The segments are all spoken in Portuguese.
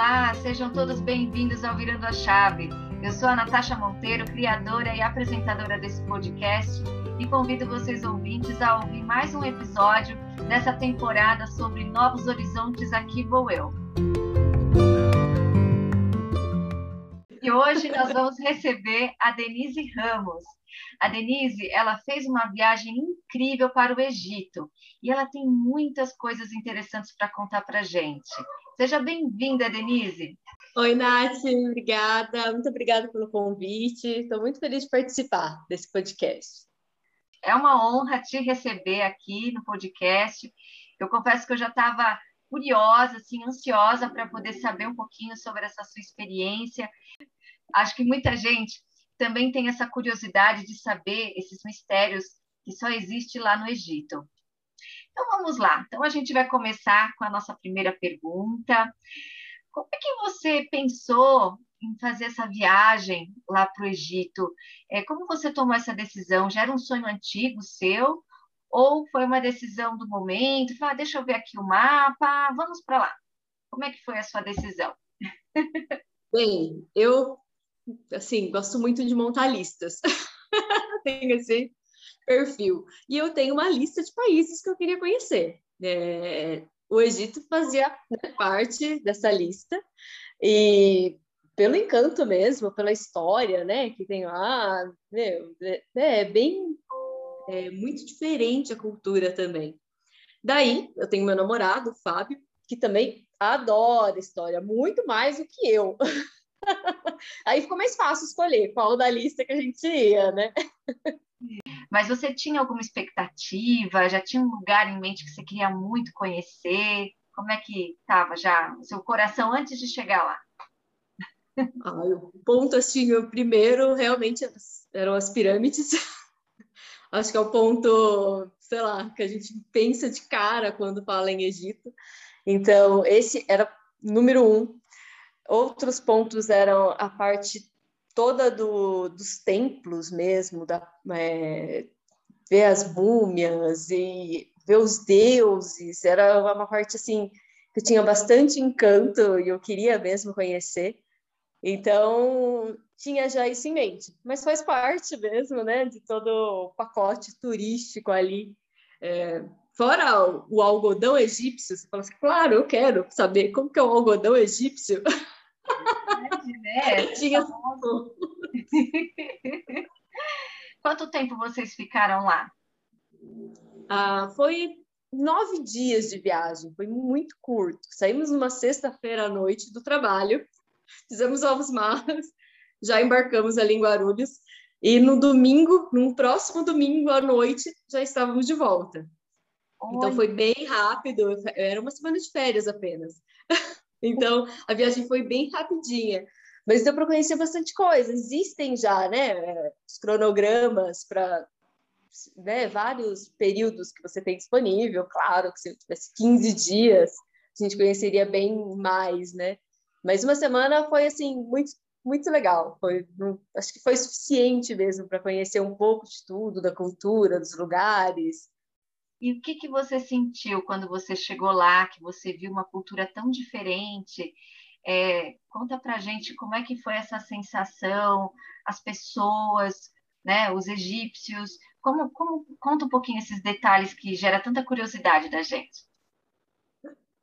Olá, sejam todos bem-vindos ao Virando a Chave. Eu sou a Natasha Monteiro, criadora e apresentadora desse podcast, e convido vocês ouvintes a ouvir mais um episódio dessa temporada sobre novos horizontes. Aqui vou eu. E hoje nós vamos receber a Denise Ramos. A Denise, ela fez uma viagem incrível para o Egito e ela tem muitas coisas interessantes para contar para gente. Seja bem-vinda, Denise. Oi, Nath, obrigada. Muito obrigada pelo convite. Estou muito feliz de participar desse podcast. É uma honra te receber aqui no podcast. Eu confesso que eu já estava curiosa, assim, ansiosa para poder saber um pouquinho sobre essa sua experiência. Acho que muita gente também tem essa curiosidade de saber esses mistérios que só existem lá no Egito. Então vamos lá. Então a gente vai começar com a nossa primeira pergunta. Como é que você pensou em fazer essa viagem lá para o Egito? É, como você tomou essa decisão? Já era um sonho antigo seu? Ou foi uma decisão do momento? Ah, deixa eu ver aqui o mapa, vamos para lá. Como é que foi a sua decisão? Bem, eu assim gosto muito de montar listas. Tenho esse perfil. E eu tenho uma lista de países que eu queria conhecer. É, o Egito fazia né, parte dessa lista, e pelo encanto mesmo, pela história, né, que tem lá, meu, é, é bem, é muito diferente a cultura também. Daí, eu tenho meu namorado, Fábio, que também adora história, muito mais do que eu. Aí ficou mais fácil escolher qual da lista que a gente ia, né? Mas você tinha alguma expectativa? Já tinha um lugar em mente que você queria muito conhecer? Como é que estava já o seu coração antes de chegar lá? Ah, o ponto assim, o primeiro realmente eram as pirâmides. Acho que é o ponto, sei lá, que a gente pensa de cara quando fala em Egito. Então, esse era número um. Outros pontos eram a parte toda do, dos templos mesmo, da, é, ver as múmias e ver os deuses, era uma parte assim que tinha bastante encanto e eu queria mesmo conhecer. Então, tinha já isso em mente, mas faz parte mesmo, né, de todo o pacote turístico ali. É, fora o, o, algodão egípcio, você fala assim, claro, eu quero saber como que é o algodão egípcio. verdade, né? Tinha Quanto tempo vocês ficaram lá? Ah, foi nove dias de viagem, foi muito curto. Saímos numa sexta-feira à noite do trabalho, fizemos ovos malas, já embarcamos ali em Guarulhos, e no domingo, no próximo domingo à noite, já estávamos de volta. Olha. Então foi bem rápido, era uma semana de férias apenas. Então, a viagem foi bem rapidinha. Mas deu para conhecer bastante coisa. Existem já, né, os cronogramas para né, vários períodos que você tem disponível. Claro que se eu tivesse 15 dias, a gente conheceria bem mais, né? Mas uma semana foi, assim, muito, muito legal. Foi, acho que foi suficiente mesmo para conhecer um pouco de tudo, da cultura, dos lugares. E o que, que você sentiu quando você chegou lá, que você viu uma cultura tão diferente? É, conta pra gente como é que foi essa sensação, as pessoas, né, os egípcios, como, como conta um pouquinho esses detalhes que gera tanta curiosidade da gente.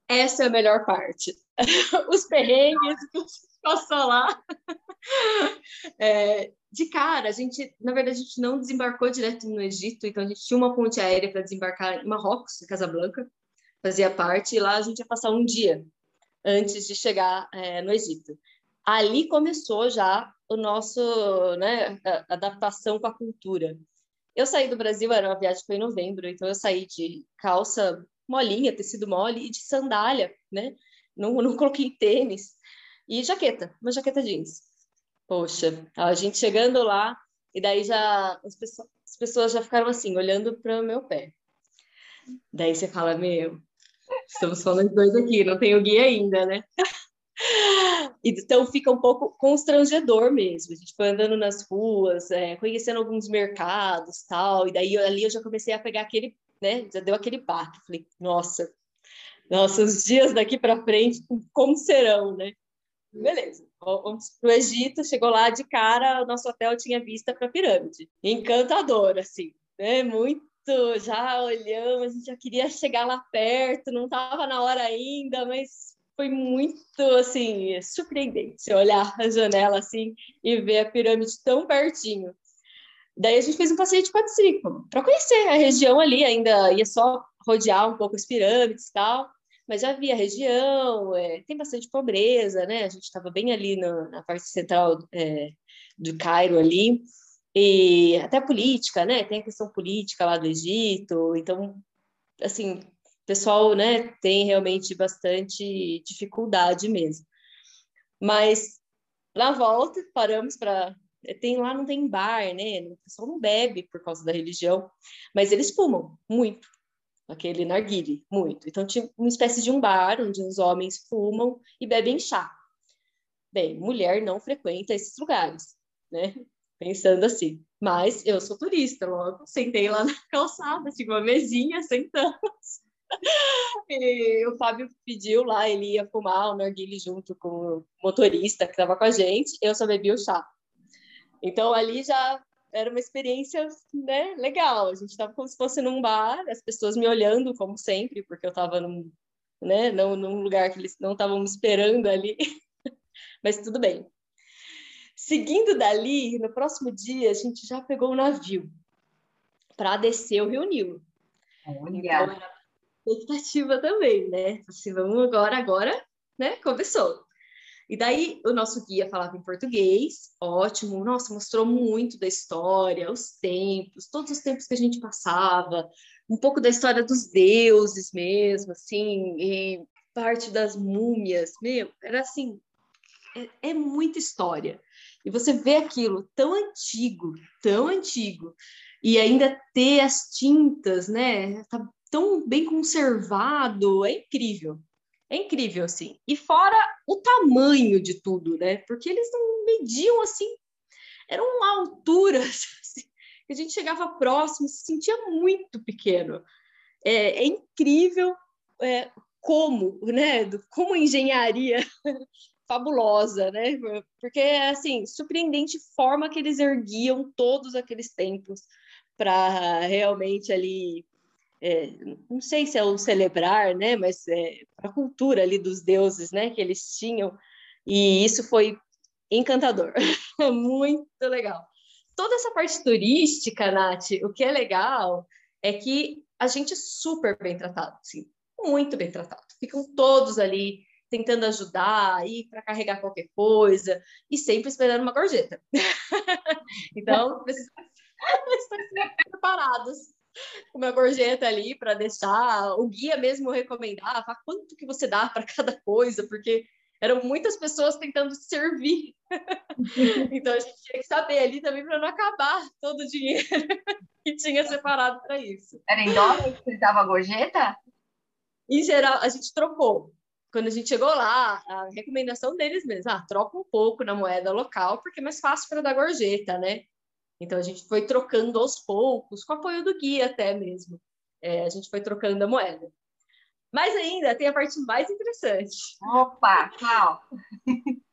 Essa é a melhor parte. Os perrengues que passou lá. É, de cara, a gente, na verdade, a gente não desembarcou direto no Egito, então a gente tinha uma ponte aérea para desembarcar em Marrocos, em Casablanca, fazia parte, e lá a gente ia passar um dia antes de chegar é, no Egito. Ali começou já o nosso, né, adaptação com a cultura. Eu saí do Brasil, era uma viagem foi em novembro, então eu saí de calça molinha, tecido mole e de sandália, né? Não, não coloquei tênis e jaqueta, uma jaqueta jeans. Poxa, a gente chegando lá, e daí já as pessoas, as pessoas já ficaram assim, olhando para o meu pé. Daí você fala, meu, estamos falando de dois aqui, não tenho guia ainda, né? Então fica um pouco constrangedor mesmo. A gente foi andando nas ruas, é, conhecendo alguns mercados, tal. E daí ali eu já comecei a pegar aquele, né? Já deu aquele baque. Falei, nossa, nossa, os dias daqui para frente, como serão, né? Beleza, vamos para o Egito, chegou lá de cara, o nosso hotel tinha vista para a pirâmide. Encantador, assim, né? Muito, já olhamos, a gente já queria chegar lá perto, não estava na hora ainda, mas foi muito, assim, surpreendente olhar a janela, assim, e ver a pirâmide tão pertinho. Daí a gente fez um passeio de quadriciclo para conhecer a região ali, ainda ia só rodear um pouco as pirâmides e tal mas já havia região, é, tem bastante pobreza, né? A gente estava bem ali no, na parte central é, do Cairo ali, e até política, né? Tem a questão política lá do Egito, então, assim, o pessoal, né, tem realmente bastante dificuldade mesmo. Mas na volta paramos para tem lá não tem bar, né? O pessoal não bebe por causa da religião, mas eles fumam muito aquele narguile, muito. Então tinha uma espécie de um bar onde os homens fumam e bebem chá. Bem, mulher não frequenta esses lugares, né? Pensando assim. Mas eu sou turista, logo sentei lá na calçada, tinha uma mesinha, sentamos. E o Fábio pediu lá, ele ia fumar o narguile junto com o motorista que estava com a gente, eu só bebi o chá. Então ali já era uma experiência né, legal. A gente estava como se fosse num bar, as pessoas me olhando, como sempre, porque eu estava num, né, num, num lugar que eles não estavam me esperando ali. Mas tudo bem. Seguindo dali, no próximo dia, a gente já pegou o um navio para descer o Rio Nilo. Olha. Então, expectativa também, né? Assim, vamos agora, agora, né? Começou. E daí o nosso guia falava em português, ótimo, nossa, mostrou muito da história, os tempos, todos os tempos que a gente passava, um pouco da história dos deuses mesmo, assim, e parte das múmias, meu, era assim, é, é muita história. E você vê aquilo tão antigo, tão antigo, e ainda ter as tintas, né? Tá tão bem conservado, é incrível. É incrível, assim. E fora o tamanho de tudo, né? Porque eles não mediam assim, eram alturas assim, que a gente chegava próximo, se sentia muito pequeno. É, é incrível é, como, né? Como engenharia fabulosa, né? Porque assim, surpreendente forma que eles erguiam todos aqueles tempos para realmente ali é, não sei se é o celebrar, né, mas é, a cultura ali dos deuses, né, que eles tinham, e isso foi encantador, muito legal. Toda essa parte turística, Nath, o que é legal é que a gente é super bem tratado, sim, muito bem tratado. Ficam todos ali tentando ajudar, ir para carregar qualquer coisa e sempre esperando uma gorjeta. então, estão preparados uma gorjeta ali para deixar. O guia mesmo recomendava quanto que você dá para cada coisa, porque eram muitas pessoas tentando servir. então a gente tinha que saber ali também para não acabar todo o dinheiro que tinha separado para isso. Era em dólar que você dava a gorjeta? Em geral, a gente trocou. Quando a gente chegou lá, a recomendação deles mesmo, ah, troca um pouco na moeda local, porque é mais fácil para dar gorjeta, né? Então a gente foi trocando aos poucos, com apoio do guia até mesmo. É, a gente foi trocando a moeda. Mas ainda tem a parte mais interessante. Opa, qual?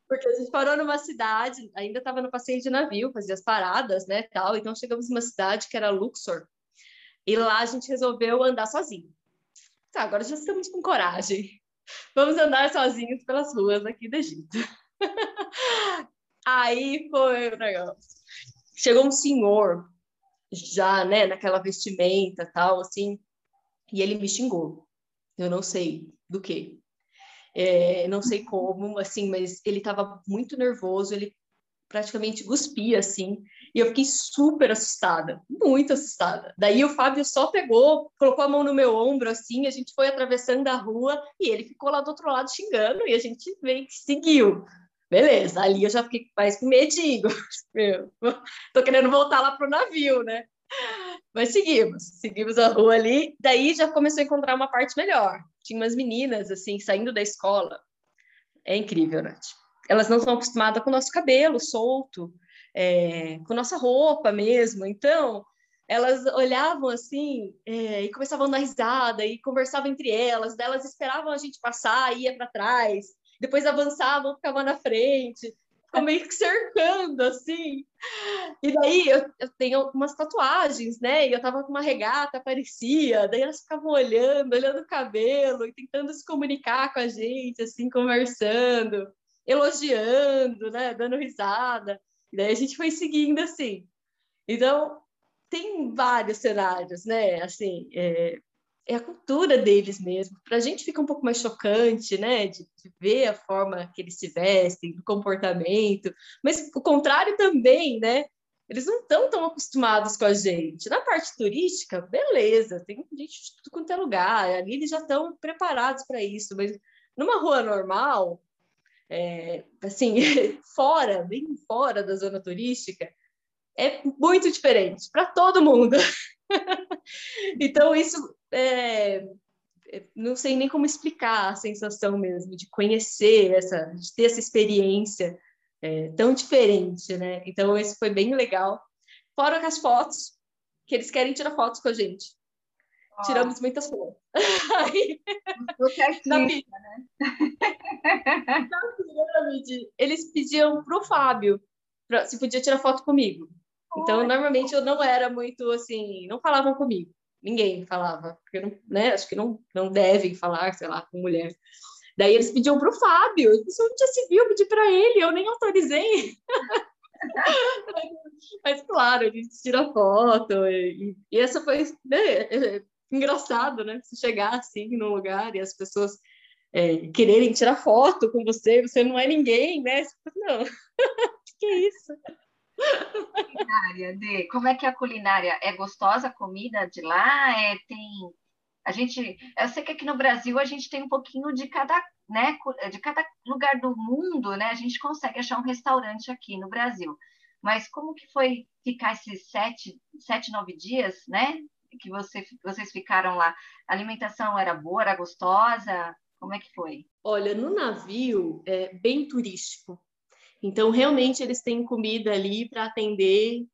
Porque a gente parou numa cidade, ainda estava no passeio de navio, fazia as paradas, né, tal. Então chegamos numa cidade que era Luxor. E lá a gente resolveu andar sozinho. Tá, agora já estamos com coragem. Vamos andar sozinhos pelas ruas aqui do Egito. Aí foi o negócio chegou um senhor já, né, naquela vestimenta tal, assim, e ele me xingou. Eu não sei do que. É, não sei como, assim, mas ele estava muito nervoso, ele praticamente cuspia, assim, e eu fiquei super assustada, muito assustada. Daí o Fábio só pegou, colocou a mão no meu ombro, assim, a gente foi atravessando a rua, e ele ficou lá do outro lado xingando, e a gente veio seguiu. Beleza, ali eu já fiquei mais com medinho. Tô querendo voltar lá pro navio, né? Mas seguimos, seguimos a rua ali. Daí já começou a encontrar uma parte melhor. Tinha umas meninas, assim, saindo da escola. É incrível, Nath. Elas não estão acostumadas com o nosso cabelo solto, é, com nossa roupa mesmo. Então, elas olhavam assim é, e começavam a dar risada e conversavam entre elas. Daí elas esperavam a gente passar, ia para trás depois avançavam, ficavam na frente, ficou meio que cercando, assim. E daí eu, eu tenho algumas tatuagens, né? E eu tava com uma regata, parecia, daí elas ficavam olhando, olhando o cabelo e tentando se comunicar com a gente, assim, conversando, elogiando, né? Dando risada. E daí a gente foi seguindo, assim. Então, tem vários cenários, né? Assim, é, é a cultura deles mesmo. Para a gente fica um pouco mais chocante, né, de, de, ver a forma que eles se vestem, do comportamento, mas o contrário também, né? Eles não estão tão acostumados com a gente. Na parte turística, beleza, tem gente de tudo quanto é lugar, ali eles já estão preparados para isso, mas numa rua normal, é, assim, fora, bem fora da zona turística, é muito diferente para todo mundo. então, isso é, é, não sei nem como explicar a sensação mesmo de conhecer essa, de ter essa experiência é, tão diferente, né? Então, esse foi bem legal. Fora as fotos, que eles querem tirar fotos com a gente. Oh. Tiramos muitas fotos. Aí, na, né? na pirâmide, eles pediam para o Fábio pra, se podia tirar foto comigo. Então, normalmente eu não era muito assim, não falavam comigo. Ninguém falava, porque não, né, acho que não, não devem falar, sei lá, com mulher. Daí eles pediam para o Fábio, isso não tinha civil, eu pedi para ele, eu nem autorizei. Mas, claro, a gente tira foto, e, e essa foi né, engraçado, né? Você chegar assim no lugar e as pessoas é, quererem tirar foto com você, você não é ninguém, né? Não, que é isso? Culinária, de, como é que é a culinária? É gostosa a comida de lá? É, tem. A gente, eu sei que aqui no Brasil a gente tem um pouquinho de cada, né, de cada lugar do mundo, né? A gente consegue achar um restaurante aqui no Brasil. Mas como que foi ficar esses sete, sete, nove dias, né? Que você, vocês ficaram lá? A alimentação era boa, era gostosa? Como é que foi? Olha, no navio é bem turístico. Então, realmente, eles têm comida ali para atender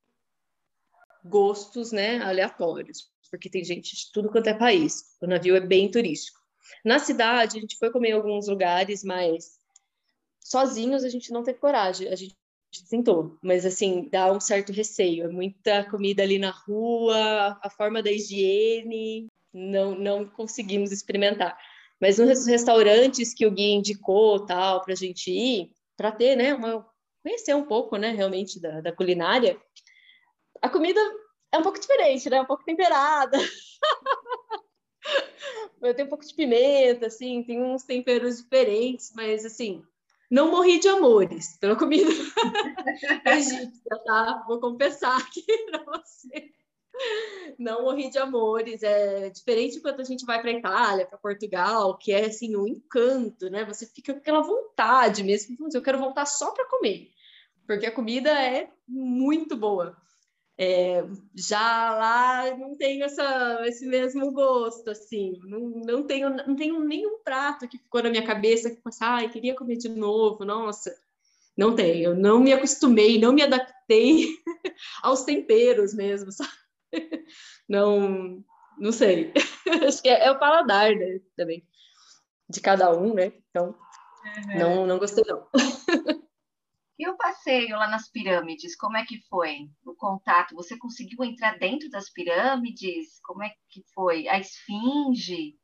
gostos né, aleatórios, porque tem gente de tudo quanto é país. O navio é bem turístico. Na cidade, a gente foi comer em alguns lugares, mas sozinhos a gente não teve coragem. A gente tentou, mas assim, dá um certo receio. É muita comida ali na rua, a forma da higiene, não, não conseguimos experimentar. Mas nos restaurantes que o Gui indicou, tal, para a gente ir, para ter, né, uma, conhecer um pouco, né, realmente da, da culinária. A comida é um pouco diferente, né, um pouco temperada. tem um pouco de pimenta, assim, tem uns temperos diferentes, mas assim, não morri de amores pela comida egípcia, tá? Vou confessar aqui para você. Não morri de amores. É diferente quando a gente vai para Itália, para Portugal, que é assim um encanto, né? Você fica com aquela vontade mesmo. Eu quero voltar só para comer, porque a comida é muito boa. É, já lá não tenho essa, esse mesmo gosto, assim, não, não, tenho, não tenho nenhum prato que ficou na minha cabeça que fosse, ai, queria comer de novo, nossa, não tenho, não me acostumei, não me adaptei aos temperos mesmo, sabe? não, não sei. Acho que é, é, o paladar, né, também, de cada um, né? Então, uhum. não, não gostei, não. E o passeio lá nas pirâmides, como é que foi? O contato, você conseguiu entrar dentro das pirâmides? Como é que foi? A esfinge?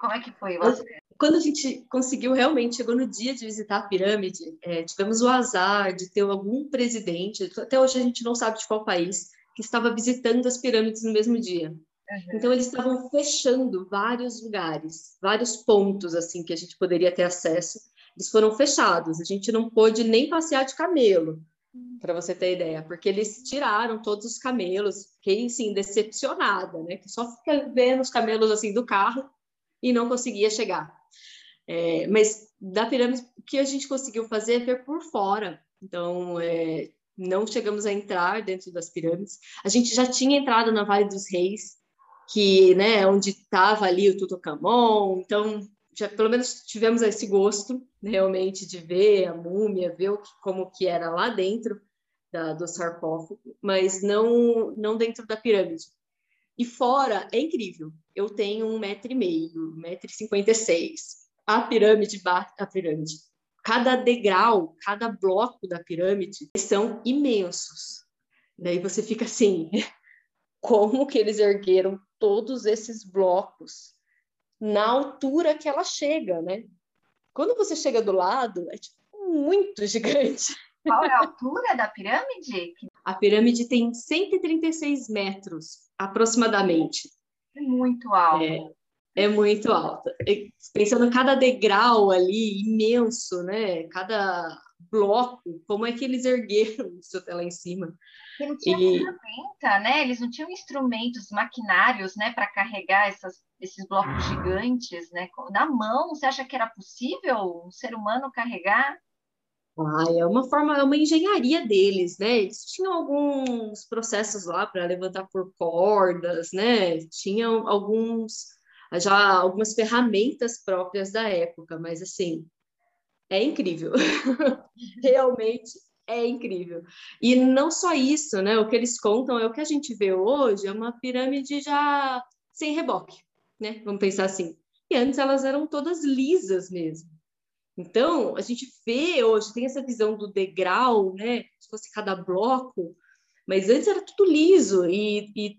Como é que foi você? Quando a gente conseguiu realmente, chegou no dia de visitar a pirâmide, é, tivemos o azar de ter algum presidente, até hoje a gente não sabe de qual país, que estava visitando as pirâmides no mesmo dia. Uhum. Então eles estavam fechando vários lugares, vários pontos assim que a gente poderia ter acesso. Eles foram fechados. A gente não pôde nem passear de camelo, para você ter ideia, porque eles tiraram todos os camelos. Fiquei assim decepcionada, né? Que só fica vendo os camelos assim do carro e não conseguia chegar. É, mas da pirâmide, o que a gente conseguiu fazer é ver por fora. Então, é, não chegamos a entrar dentro das pirâmides. A gente já tinha entrado na Vale dos Reis, que, né, onde estava ali o Tutankhamon, então já pelo menos tivemos esse gosto realmente de ver a múmia, ver que, como que era lá dentro da, do sarcófago, mas não não dentro da pirâmide. E fora é incrível. Eu tenho um metro e meio, um metro e cinquenta e seis. a pirâmide, a pirâmide, cada degrau, cada bloco da pirâmide são imensos. Daí você fica assim, como que eles ergueram todos esses blocos na altura que ela chega, né? Quando você chega do lado, é tipo muito gigante. Qual é a altura da pirâmide? A pirâmide tem 136 metros, aproximadamente. É muito alta. É, é muito alta. Pensando cada degrau ali, imenso, né? Cada bloco, como é que eles ergueram isso até lá em cima? Porque não tinha e... ferramenta, né? Eles não tinham instrumentos, maquinários, né, para carregar essas, esses blocos gigantes, né? Na mão, você acha que era possível um ser humano carregar? Ah, é uma forma, é uma engenharia deles, né? Eles tinham alguns processos lá para levantar por cordas, né? Tinham alguns já algumas ferramentas próprias da época, mas assim, é incrível. Realmente é incrível. E não só isso, né? O que eles contam é o que a gente vê hoje, é uma pirâmide já sem reboque, né? Vamos pensar assim. E antes elas eram todas lisas mesmo. Então, a gente vê hoje, tem essa visão do degrau, né? Se fosse cada bloco, mas antes era tudo liso e, e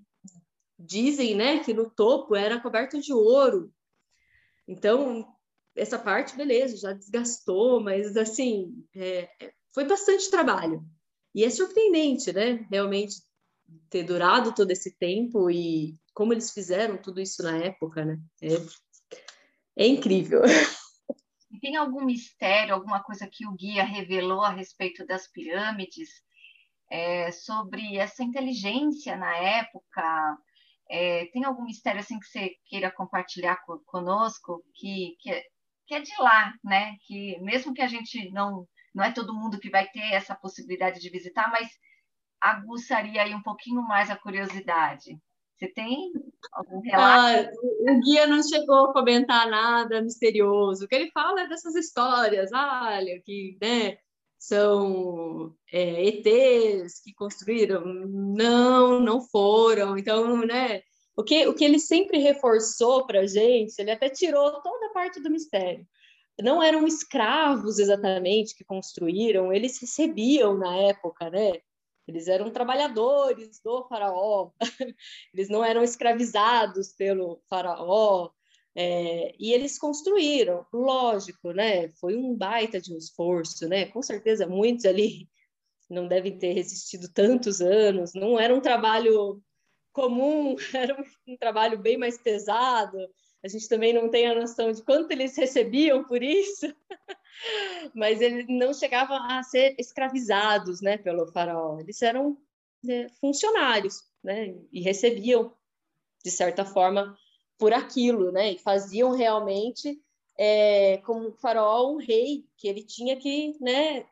dizem, né, que no topo era coberto de ouro. Então, essa parte, beleza, já desgastou, mas assim, é, foi bastante trabalho. E é surpreendente, né? Realmente ter durado todo esse tempo e como eles fizeram tudo isso na época, né? É, é incrível. Tem algum mistério, alguma coisa que o guia revelou a respeito das pirâmides, é, sobre essa inteligência na época? É, tem algum mistério assim que você queira compartilhar conosco que, que, é, que é de lá, né? Que mesmo que a gente não não é todo mundo que vai ter essa possibilidade de visitar, mas aguçaria aí um pouquinho mais a curiosidade. Você tem algum relato? Ah, o guia não chegou a comentar nada misterioso. O que ele fala é dessas histórias, olha, que né, são é, ETs que construíram. Não, não foram. Então, né, o que, o que ele sempre reforçou para a gente, ele até tirou toda a parte do mistério não eram escravos exatamente que construíram, eles recebiam na época, né? Eles eram trabalhadores do faraó, eles não eram escravizados pelo faraó, é, e eles construíram, lógico, né? Foi um baita de um esforço, né? Com certeza muitos ali não devem ter resistido tantos anos, não era um trabalho comum, era um trabalho bem mais pesado, a gente também não tem a noção de quanto eles recebiam por isso, mas eles não chegavam a ser escravizados, né, pelo faraó. Eles eram né, funcionários, né, e recebiam de certa forma por aquilo, né, e faziam realmente é, como faraó um rei que ele tinha que, né,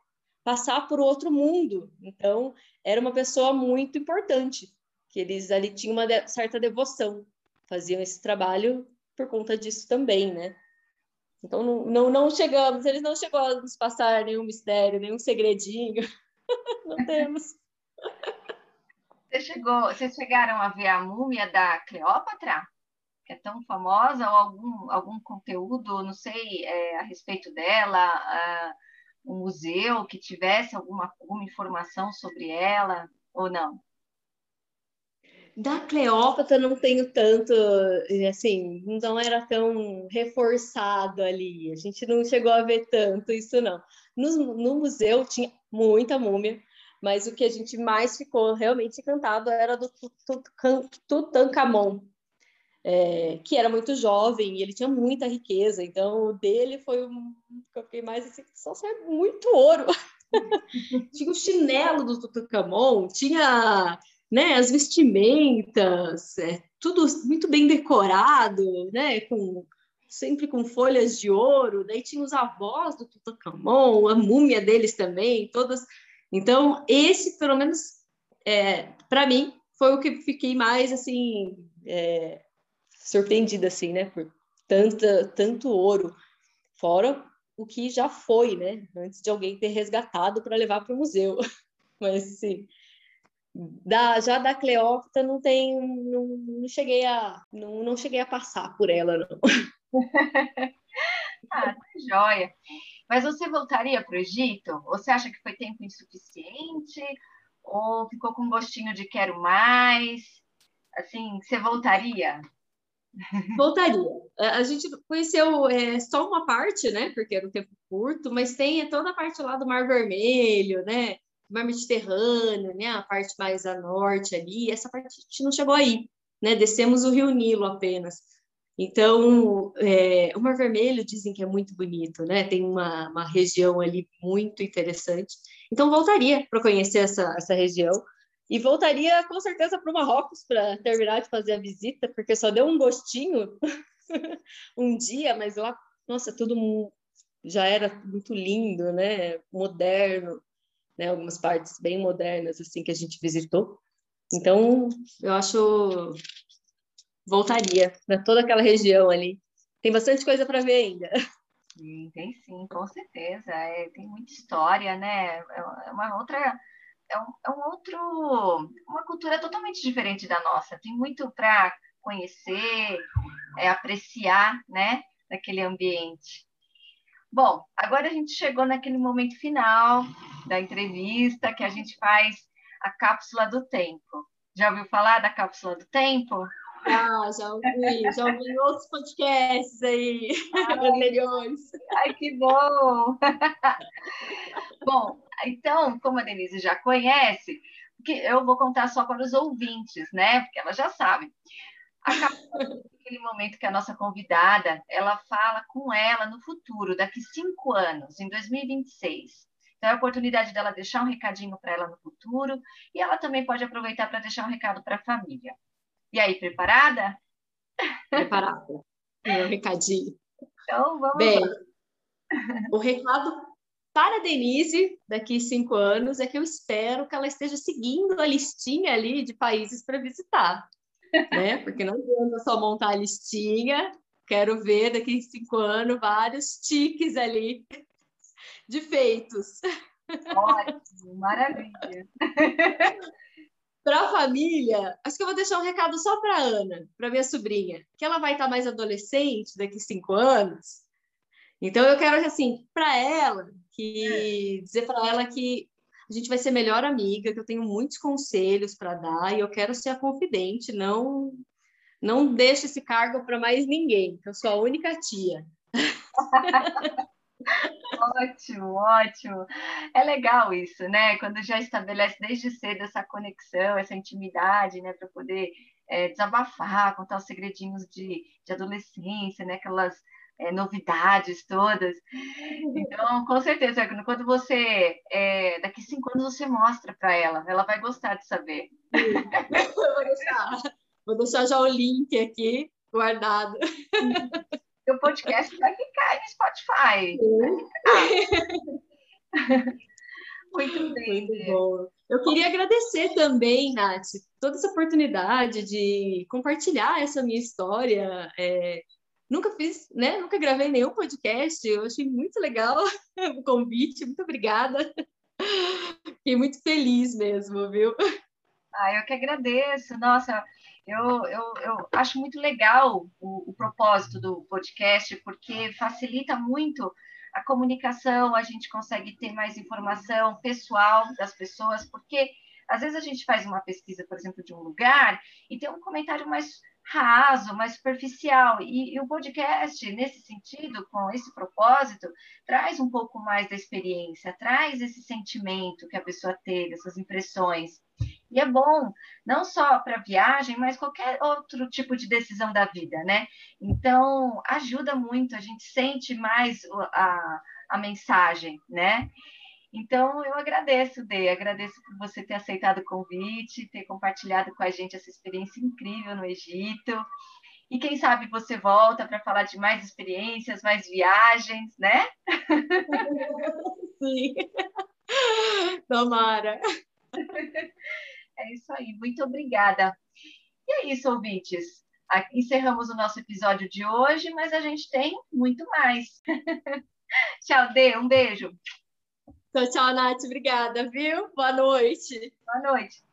passar por outro mundo. Então era uma pessoa muito importante que eles ali tinham uma certa devoção, faziam esse trabalho por conta disso também, né? Então não, não, não chegamos, eles não chegou a nos passar nenhum mistério, nenhum segredinho. não temos. Você chegou, vocês chegaram a ver a múmia da Cleópatra? Que é tão famosa, ou algum, algum conteúdo, não sei, é, a respeito dela, um museu que tivesse alguma, alguma informação sobre ela, ou não? Da Cleópatra não tenho tanto, assim, não era tão reforçado ali. A gente não chegou a ver tanto isso, não. No, no museu tinha muita múmia, mas o que a gente mais ficou realmente encantado era do Tutankhamon, é, que era muito jovem e ele tinha muita riqueza. Então, o dele foi um que eu fiquei mais assim, só saiu muito ouro. tinha o chinelo do Tutankhamon, tinha né, as vestimentas, é, tudo muito bem decorado, né, com sempre com folhas de ouro. Daí tinha os avós do Tutankhamon, a múmia deles também, todas. Então esse, pelo menos, é, para mim, foi o que fiquei mais assim é, surpreendida assim, né, por tanta tanto ouro, fora o que já foi, né, antes de alguém ter resgatado para levar para o museu. Mas sim, da, já da Cleópatra não tem, não, não cheguei a, não, não cheguei a passar por ela não. Ah, tá joia. Mas você voltaria para o Egito? Você acha que foi tempo insuficiente? Ou ficou com gostinho de quero mais? Assim, você voltaria? Voltaria. A gente conheceu é, só uma parte, né? Porque era um tempo curto, mas tem toda a parte lá do Mar Vermelho, né? Mar Mediterrâneo, né? A parte mais a norte ali. Essa parte a gente não chegou aí, né? Descemos o Rio Nilo apenas. Então, é, o Mar Vermelho dizem que é muito bonito, né? Tem uma, uma região ali muito interessante. Então, voltaria para conhecer essa, essa região. E voltaria com certeza para o Marrocos para terminar de fazer a visita, porque só deu um gostinho um dia, mas lá, nossa, tudo já era muito lindo, né? Moderno, né? Algumas partes bem modernas assim que a gente visitou. Então, eu acho voltaria para toda aquela região ali. Tem bastante coisa para ver ainda. Sim, tem sim, com certeza. É, tem muita história, né? É uma outra é um, é um outro, uma cultura totalmente diferente da nossa. Tem muito para conhecer, é, apreciar, né, naquele ambiente. Bom, agora a gente chegou naquele momento final da entrevista que a gente faz a cápsula do tempo. Já ouviu falar da cápsula do tempo? Ah, já ouvi, já ouvi outros podcasts aí ai, anteriores. Ai, que bom! bom, então, como a Denise já conhece, que eu vou contar só para os ouvintes, né? Porque ela já sabe. Aquele momento que a nossa convidada, ela fala com ela no futuro, daqui cinco anos, em 2026. Então, é a oportunidade dela deixar um recadinho para ela no futuro e ela também pode aproveitar para deixar um recado para a família. E aí, preparada? Preparada. Meu recadinho. Então, vamos Bem, lá. o recado para a Denise, daqui cinco anos, é que eu espero que ela esteja seguindo a listinha ali de países para visitar. Né? Porque não adianta só montar a listinha, quero ver daqui a cinco anos vários tiques ali de feitos. Ótimo, maravilha. Para a família, acho que eu vou deixar um recado só para Ana, para minha sobrinha, que ela vai estar mais adolescente daqui cinco anos. Então eu quero assim, para ela, que é. dizer para ela que a gente vai ser melhor amiga, que eu tenho muitos conselhos para dar e eu quero ser a confidente, não não deixe esse cargo para mais ninguém, eu sou a única tia. ótimo, ótimo. É legal isso, né? Quando já estabelece desde cedo essa conexão, essa intimidade, né, para poder é, desabafar, contar os segredinhos de, de adolescência, né? Aquelas é, novidades todas. Então, com certeza, quando você, é, daqui cinco anos, você mostra para ela, ela vai gostar de saber. vou, deixar, vou deixar já o link aqui guardado. O podcast vai ficar no Spotify. Muito bem. Muito bom. Eu queria agradecer também, Nath, toda essa oportunidade de compartilhar essa minha história. É, Nunca fiz, né? Nunca gravei nenhum podcast. Eu achei muito legal o convite. Muito obrigada. Fiquei muito feliz mesmo, viu? Ah, eu que agradeço. Nossa, eu, eu, eu acho muito legal o, o propósito do podcast, porque facilita muito a comunicação, a gente consegue ter mais informação pessoal das pessoas, porque às vezes a gente faz uma pesquisa, por exemplo, de um lugar e tem um comentário mais raso, mais superficial. E, e, o podcast, nesse sentido, com esse propósito, traz um pouco mais da experiência, traz esse sentimento que a pessoa teve, essas impressões. E é bom, não só para viagem, mas qualquer outro tipo de decisão da vida, né? Então, ajuda muito, a gente sente mais a, a mensagem, né? Então, eu agradeço, Dê, agradeço por você ter aceitado o convite, ter compartilhado com a gente essa experiência incrível no Egito. E quem sabe você volta para falar de mais experiências, mais viagens, né? Sim. Tomara. É isso aí, muito obrigada. E é isso, ouvintes. Encerramos o nosso episódio de hoje, mas a gente tem muito mais. Tchau, Dê, um beijo. Então, tchau, Nath. Obrigada, viu? Boa noite. Boa noite.